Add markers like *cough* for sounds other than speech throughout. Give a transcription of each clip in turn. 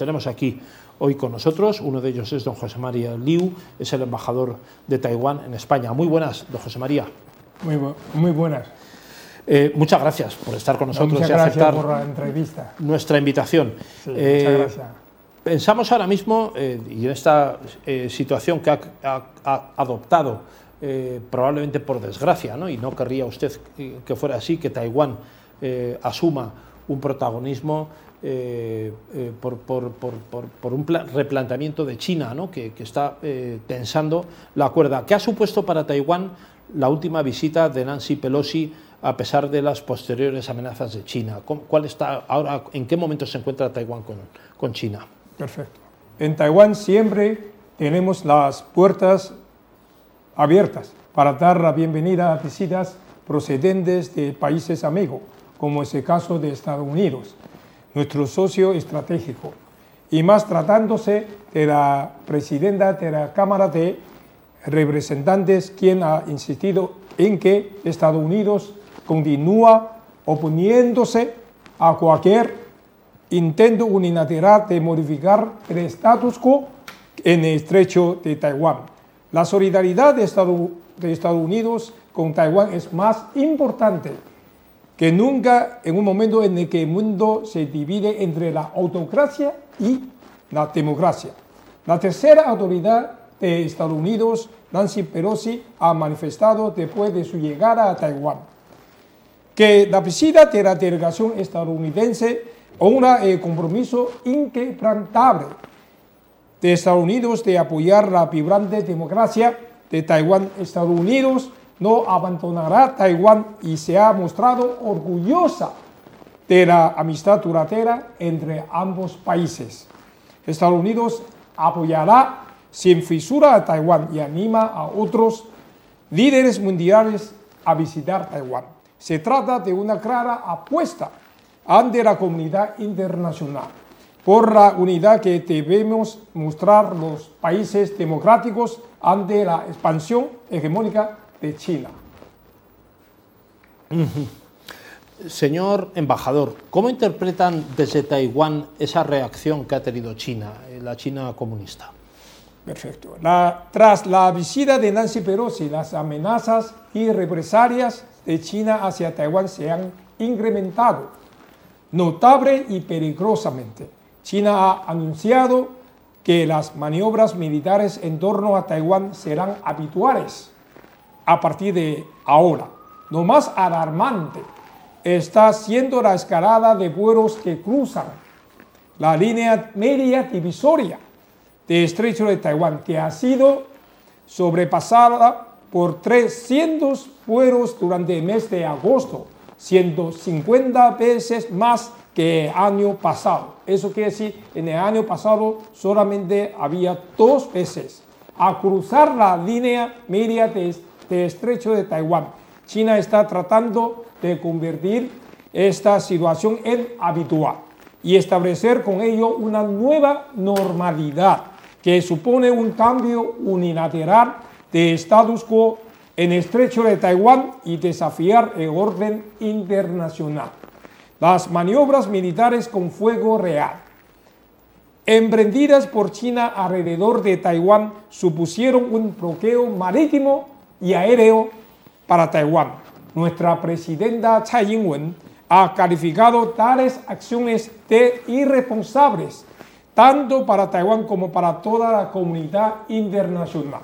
tenemos aquí hoy con nosotros. Uno de ellos es don José María Liu, es el embajador de Taiwán en España. Muy buenas, don José María. Muy, muy buenas. Eh, muchas gracias por estar con nosotros y aceptar por la entrevista. nuestra invitación. Eh, muchas gracias. Pensamos ahora mismo, eh, y en esta situación que ha, adoptado, probablemente por desgracia, ¿no? y no querría usted que fuera así, que Taiwán asuma un protagonismo por, un replanteamiento de China, ¿no? que, está tensando la cuerda. ¿Qué ha supuesto para Taiwán la última visita de Nancy Pelosi a pesar de las posteriores amenazas de China. ¿Cuál está ahora, ¿En qué momento se encuentra Taiwán con China? Perfecto. En Taiwán siempre tenemos las puertas abiertas para dar la bienvenida a visitas procedentes de países amigos, como es el caso de Estados Unidos, nuestro socio estratégico, y más tratándose de la presidenta de la Cámara de Representantes, quien ha insistido en que Estados Unidos continúa oponiéndose a cualquier intento unilateral de modificar el status quo en el estrecho de Taiwán. La solidaridad de Estados, Unidos con Taiwán es más importante que nunca en un momento en el que el mundo se divide entre la autocracia y la democracia. La tercera autoridad de Estados Unidos, Nancy Pelosi, ha manifestado después de su llegada a Taiwán que la visita de la delegación estadounidense un eh, compromiso inquebrantable de Estados Unidos de apoyar la vibrante democracia de Taiwán. Estados Unidos no abandonará Taiwán y se ha mostrado orgullosa de la amistad duradera entre ambos países. Estados Unidos apoyará sin fisura a Taiwán y anima a otros líderes mundiales a visitar Taiwán. Se trata de una clara apuesta ante la comunidad internacional por la unidad que debemos mostrar los países democráticos ante la expansión hegemónica de China. Señor embajador, ¿cómo interpretan desde Taiwán esa reacción que ha tenido China, eh, la China comunista? Perfecto. tras la visita de Nancy Pelosi, las amenazas y represalias de China hacia Taiwán se han incrementado notable y peligrosamente. China ha anunciado que las maniobras militares en torno a Taiwán serán habituales a partir de ahora. Lo más alarmante está siendo la escalada de vuelos que cruzan la línea media divisoria de estrecho de Taiwán, que ha sido sobrepasada por 300 vuelos durante el mes de agosto, 150 veces más que el año pasado. Eso quiere decir, en el año pasado solamente había dos veces a cruzar la línea media de, de estrecho de Taiwán. China está tratando de convertir esta situación en habitual y establecer con ello una nueva normalidad que supone un cambio unilateral de status quo en estrecho de Taiwán y desafiar el orden internacional. Las maniobras militares con fuego real, emprendidas por China alrededor de Taiwán, supusieron un bloqueo marítimo y aéreo para Taiwán. Nuestra presidenta Tsai Ing-wen ha calificado tales acciones de irresponsables, tanto para Taiwán como para toda la comunidad internacional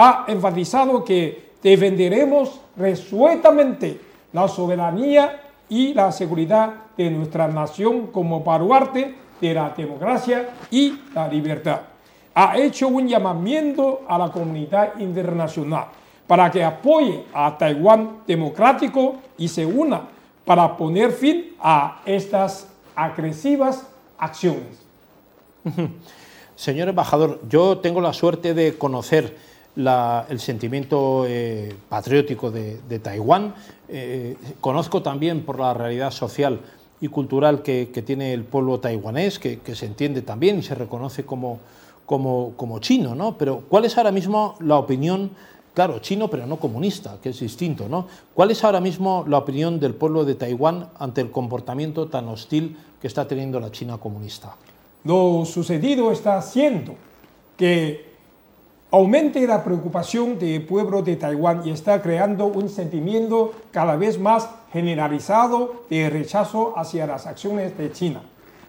ha enfatizado que defenderemos resueltamente la soberanía y la seguridad de nuestra nación como baluarte de la democracia y la libertad. Ha hecho un llamamiento a la comunidad internacional para que apoye a Taiwán democrático y se una para poner fin a estas agresivas acciones. *laughs* Señor embajador, yo tengo la suerte de conocer el sentimiento eh, patriótico de, Taiwán. Eh, conozco también por la realidad social y cultural que, tiene el pueblo taiwanés, que, se entiende también y se reconoce como, como, como, chino, ¿no? Pero ¿cuál es ahora mismo la opinión, claro, chino pero no comunista, que es distinto, ¿no? ¿Cuál es ahora mismo la opinión del pueblo de Taiwán ante el comportamiento tan hostil que está teniendo la China comunista? lo sucedido está haciendo que aumente la preocupación del pueblo de Taiwán y está creando un sentimiento cada vez más generalizado de rechazo hacia las acciones de China.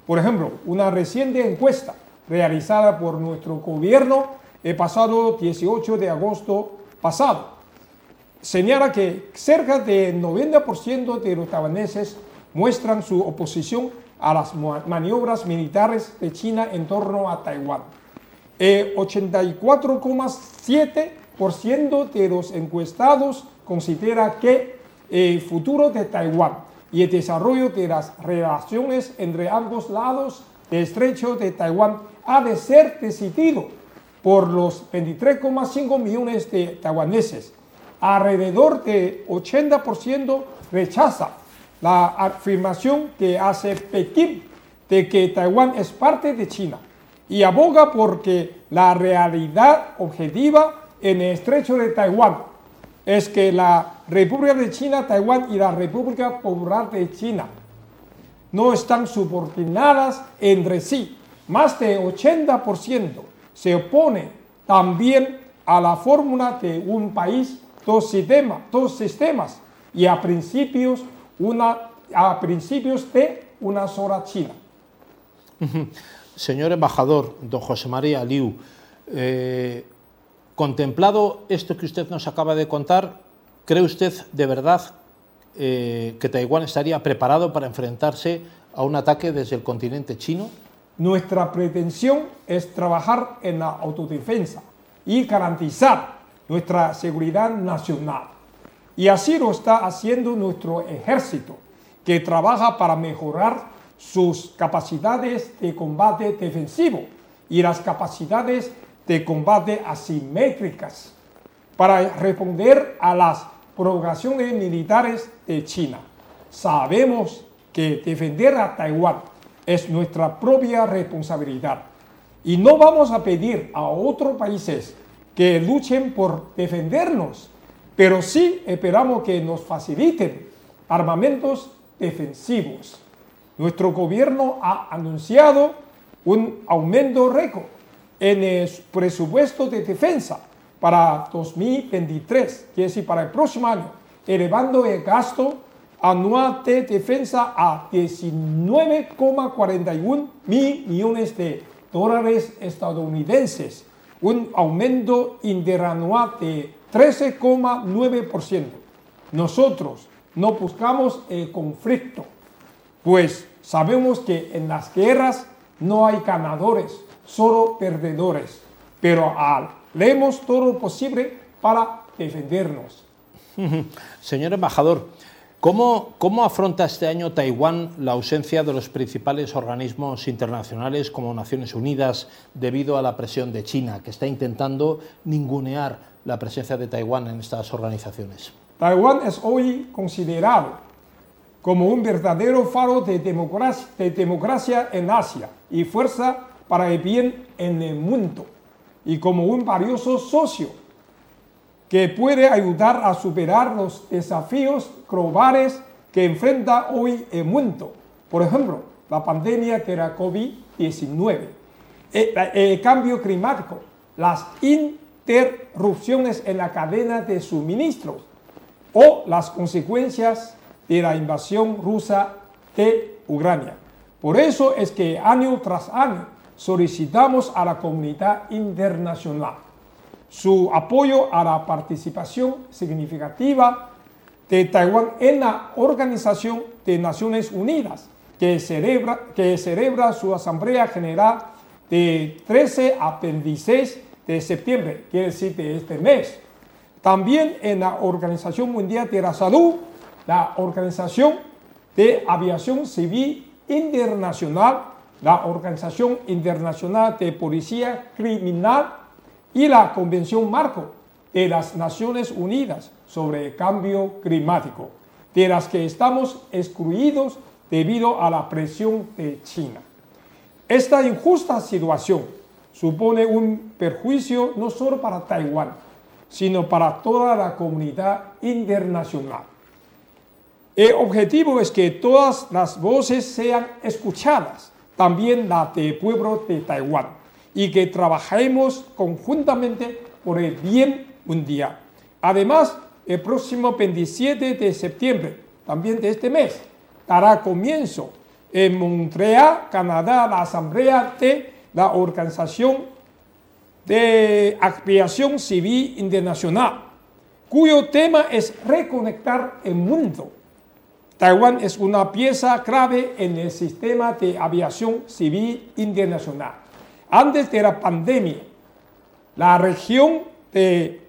Por ejemplo, una reciente encuesta realizada por nuestro gobierno el pasado 18 de agosto pasado señala que cerca del 90% de los taiwaneses muestran su oposición a las maniobras militares de China en torno a Taiwán. El 84,7% de los encuestados considera que el futuro de Taiwán y el desarrollo de las relaciones entre ambos lados del estrecho de Taiwán ha de ser decidido por los 23,5 millones de taiwaneses. Alrededor de 80% rechaza la afirmación que hace Pekín de que Taiwán es parte de China y aboga porque la realidad objetiva en el estrecho de Taiwán es que la República de China, Taiwán y la República Popular de China no están subordinadas entre sí. Más de 80% se opone también a la fórmula de un país, dos sistemas, dos sistemas y a principios, una, a principios de una sola China. Señor embajador, don José María Liu, eh, contemplado esto que usted nos acaba de contar, ¿cree usted de verdad eh, que Taiwán estaría preparado para enfrentarse a un ataque desde el continente chino? Nuestra pretensión es trabajar en la autodefensa y garantizar nuestra seguridad nacional. Y así lo está haciendo nuestro ejército, que trabaja para mejorar sus capacidades de combate defensivo y las capacidades de combate asimétricas para responder a las provocaciones militares de China. Sabemos que defender a Taiwán es nuestra propia responsabilidad. Y no vamos a pedir a otros países que luchen por defendernos, pero sí esperamos que nos faciliten armamentos defensivos. Nuestro gobierno ha anunciado un aumento récord en el presupuesto de defensa para 2023, que es decir, para el próximo año, elevando el gasto anual de defensa a 19,41 mil millones de dólares estadounidenses, un aumento interanual de 13,9%. Nosotros no buscamos el conflicto, pues Sabemos que en las guerras no hay ganadores, solo perdedores, pero haremos todo lo posible para defendernos. *laughs* Señor embajador, ¿cómo, ¿cómo afronta este año Taiwán la ausencia de los principales organismos internacionales como Naciones Unidas debido a la presión de China, que está intentando ningunear la presencia de Taiwán en estas organizaciones? Taiwán es hoy considerado como un verdadero faro de democracia, en Asia y fuerza para el bien en el mundo, y como un valioso socio que puede ayudar a superar los desafíos globales que enfrenta hoy el mundo. Por ejemplo, la pandemia de la COVID-19, el, el cambio climático, las interrupciones en la cadena de suministros o las consecuencias de la invasión rusa de Ucrania. Por eso es que año tras año solicitamos a la comunidad internacional su apoyo a la participación significativa de Taiwán en la Organización de Naciones Unidas, que celebra, que celebra su Asamblea General de 13 a 26 de septiembre, quiere decir de este mes. También en la Organización Mundial de la Salud, la Organización de Aviación Civil Internacional, la Organización Internacional de Policía Criminal y la Convención Marco de las Naciones Unidas sobre el Cambio Climático, de las que estamos excluidos debido a la presión de China. Esta injusta situación supone un perjuicio no solo para Taiwán, sino para toda la comunidad internacional. El objetivo es que todas las voces sean escuchadas, también la del pueblo de Taiwán, y que trabajemos conjuntamente por el bien mundial. Además, el próximo 27 de septiembre, también de este mes, dará comienzo en Montreal, Canadá, la Asamblea de la Organización de Aviación Civil Internacional, cuyo tema es reconectar el mundo. Taiwán es una pieza clave en el sistema de aviación civil internacional. Antes de la pandemia, la región de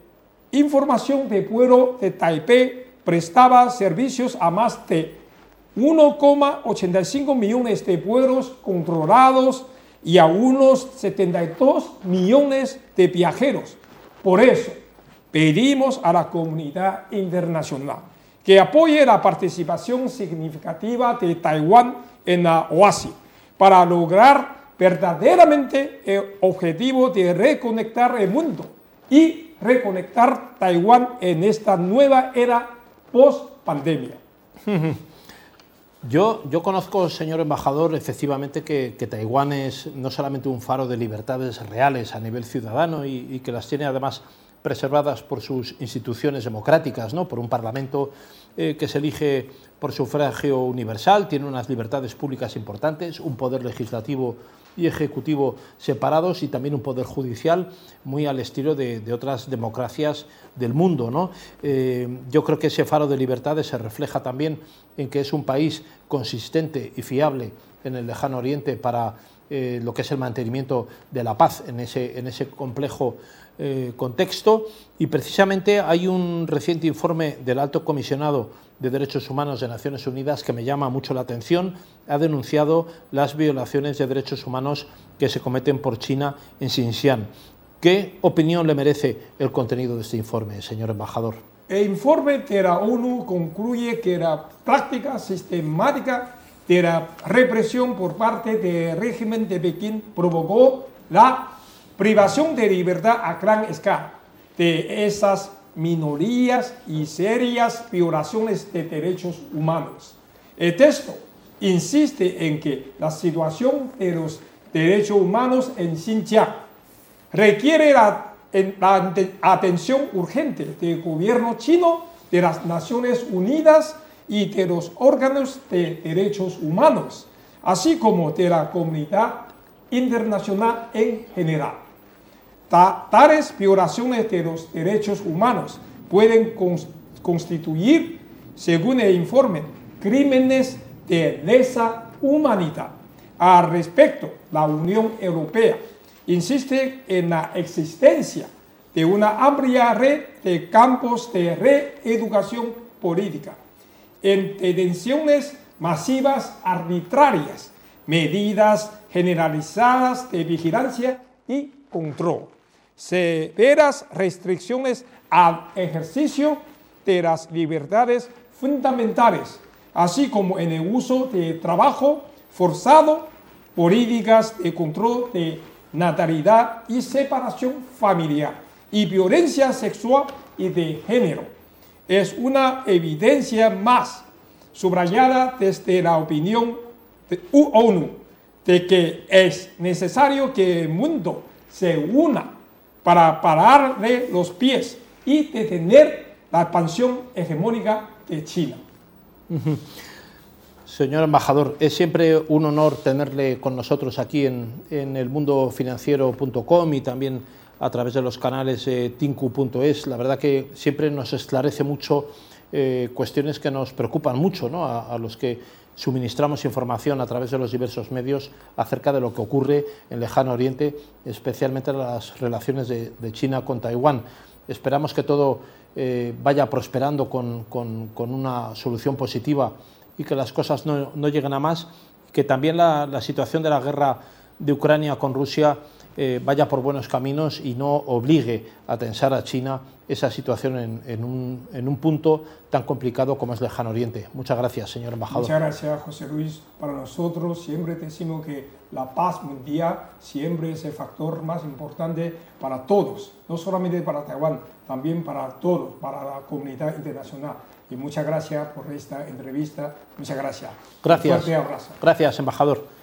información de vuelo de Taipei prestaba servicios a más de 1,85 millones de vuelos controlados y a unos 72 millones de viajeros. Por eso, pedimos a la comunidad internacional que apoye la participación significativa de Taiwán en la OASI para lograr verdaderamente el objetivo de reconectar el mundo y reconectar Taiwán en esta nueva era post-pandemia. *laughs* Yo, yo, conozco, señor embajador, efectivamente que, Taiwán es no solamente un faro de libertades reales a nivel ciudadano y, que las tiene además preservadas por sus instituciones democráticas, ¿no? por un parlamento eh, que se elige por sufragio universal, tiene unas libertades públicas importantes, un poder legislativo y ejecutivo separados y también un poder judicial muy al estilo de, otras democracias del mundo. ¿no? Eh, yo creo que ese faro de libertades se refleja también en que es un país consistente y fiable en el lejano oriente para eh, lo que es el mantenimiento de la paz en ese, en ese complejo eh, contexto. Y precisamente hay un reciente informe del alto comisionado de Derechos Humanos de Naciones Unidas que me llama mucho la atención. Ha denunciado las violaciones de derechos humanos que se cometen por China en Xinjiang. ¿Qué opinión le merece el contenido de este informe, señor embajador? El informe de la ONU concluye que la práctica sistemática de la represión por parte del régimen de Pekín provocó la privación de libertad a gran escala de esas minorías y serias violaciones de derechos humanos. El texto insiste en que la situación de los derechos humanos en Xinjiang requiere la, la atención urgente del gobierno chino, de las Naciones Unidas y de los órganos de derechos humanos, así como de la comunidad internacional en general. tales violaciones de los derechos humanos pueden constituir, según el informe, crímenes de lesa humanidad. Al respecto, la Unión Europea insiste en la existencia de una amplia red de campos de reeducación política en detenciones masivas arbitrarias, medidas generalizadas de vigilancia y control, severas restricciones al ejercicio de las libertades fundamentales, así como en el uso de trabajo forzado, políticas de control de natalidad y separación familiar y violencia sexual y de género es una evidencia más subrayada desde la opinión de ONU de que es necesario que el mundo se una para pararle los pies y detener la expansión hegemónica de China. Señor embajador, es siempre un honor tenerle con nosotros aquí en, en el mundofinanciero.com y también a través de los canales eh, tinku.es. La verdad que siempre nos esclarece mucho eh, cuestiones que nos preocupan mucho ¿no? a, los que suministramos información a través de los diversos medios acerca de lo que ocurre en Lejano Oriente, especialmente las relaciones de, China con Taiwán. Esperamos que todo eh, vaya prosperando con, con, una solución positiva y que las cosas no, no lleguen a más, que también la situación de la guerra de Ucrania con Rusia eh, vaya por buenos caminos y no obligue a tensar a China esa situación en, un, punto tan complicado como es Lejano Oriente. Muchas gracias, señor embajador. Muchas gracias, José Luis. Para nosotros siempre decimos que la paz mundial siempre es el factor más importante para todos, no solamente para Taiwán, también para todos, para la comunidad internacional. Y muchas gracias por esta entrevista. Muchas gracias. Gracias. Gracias, embajador.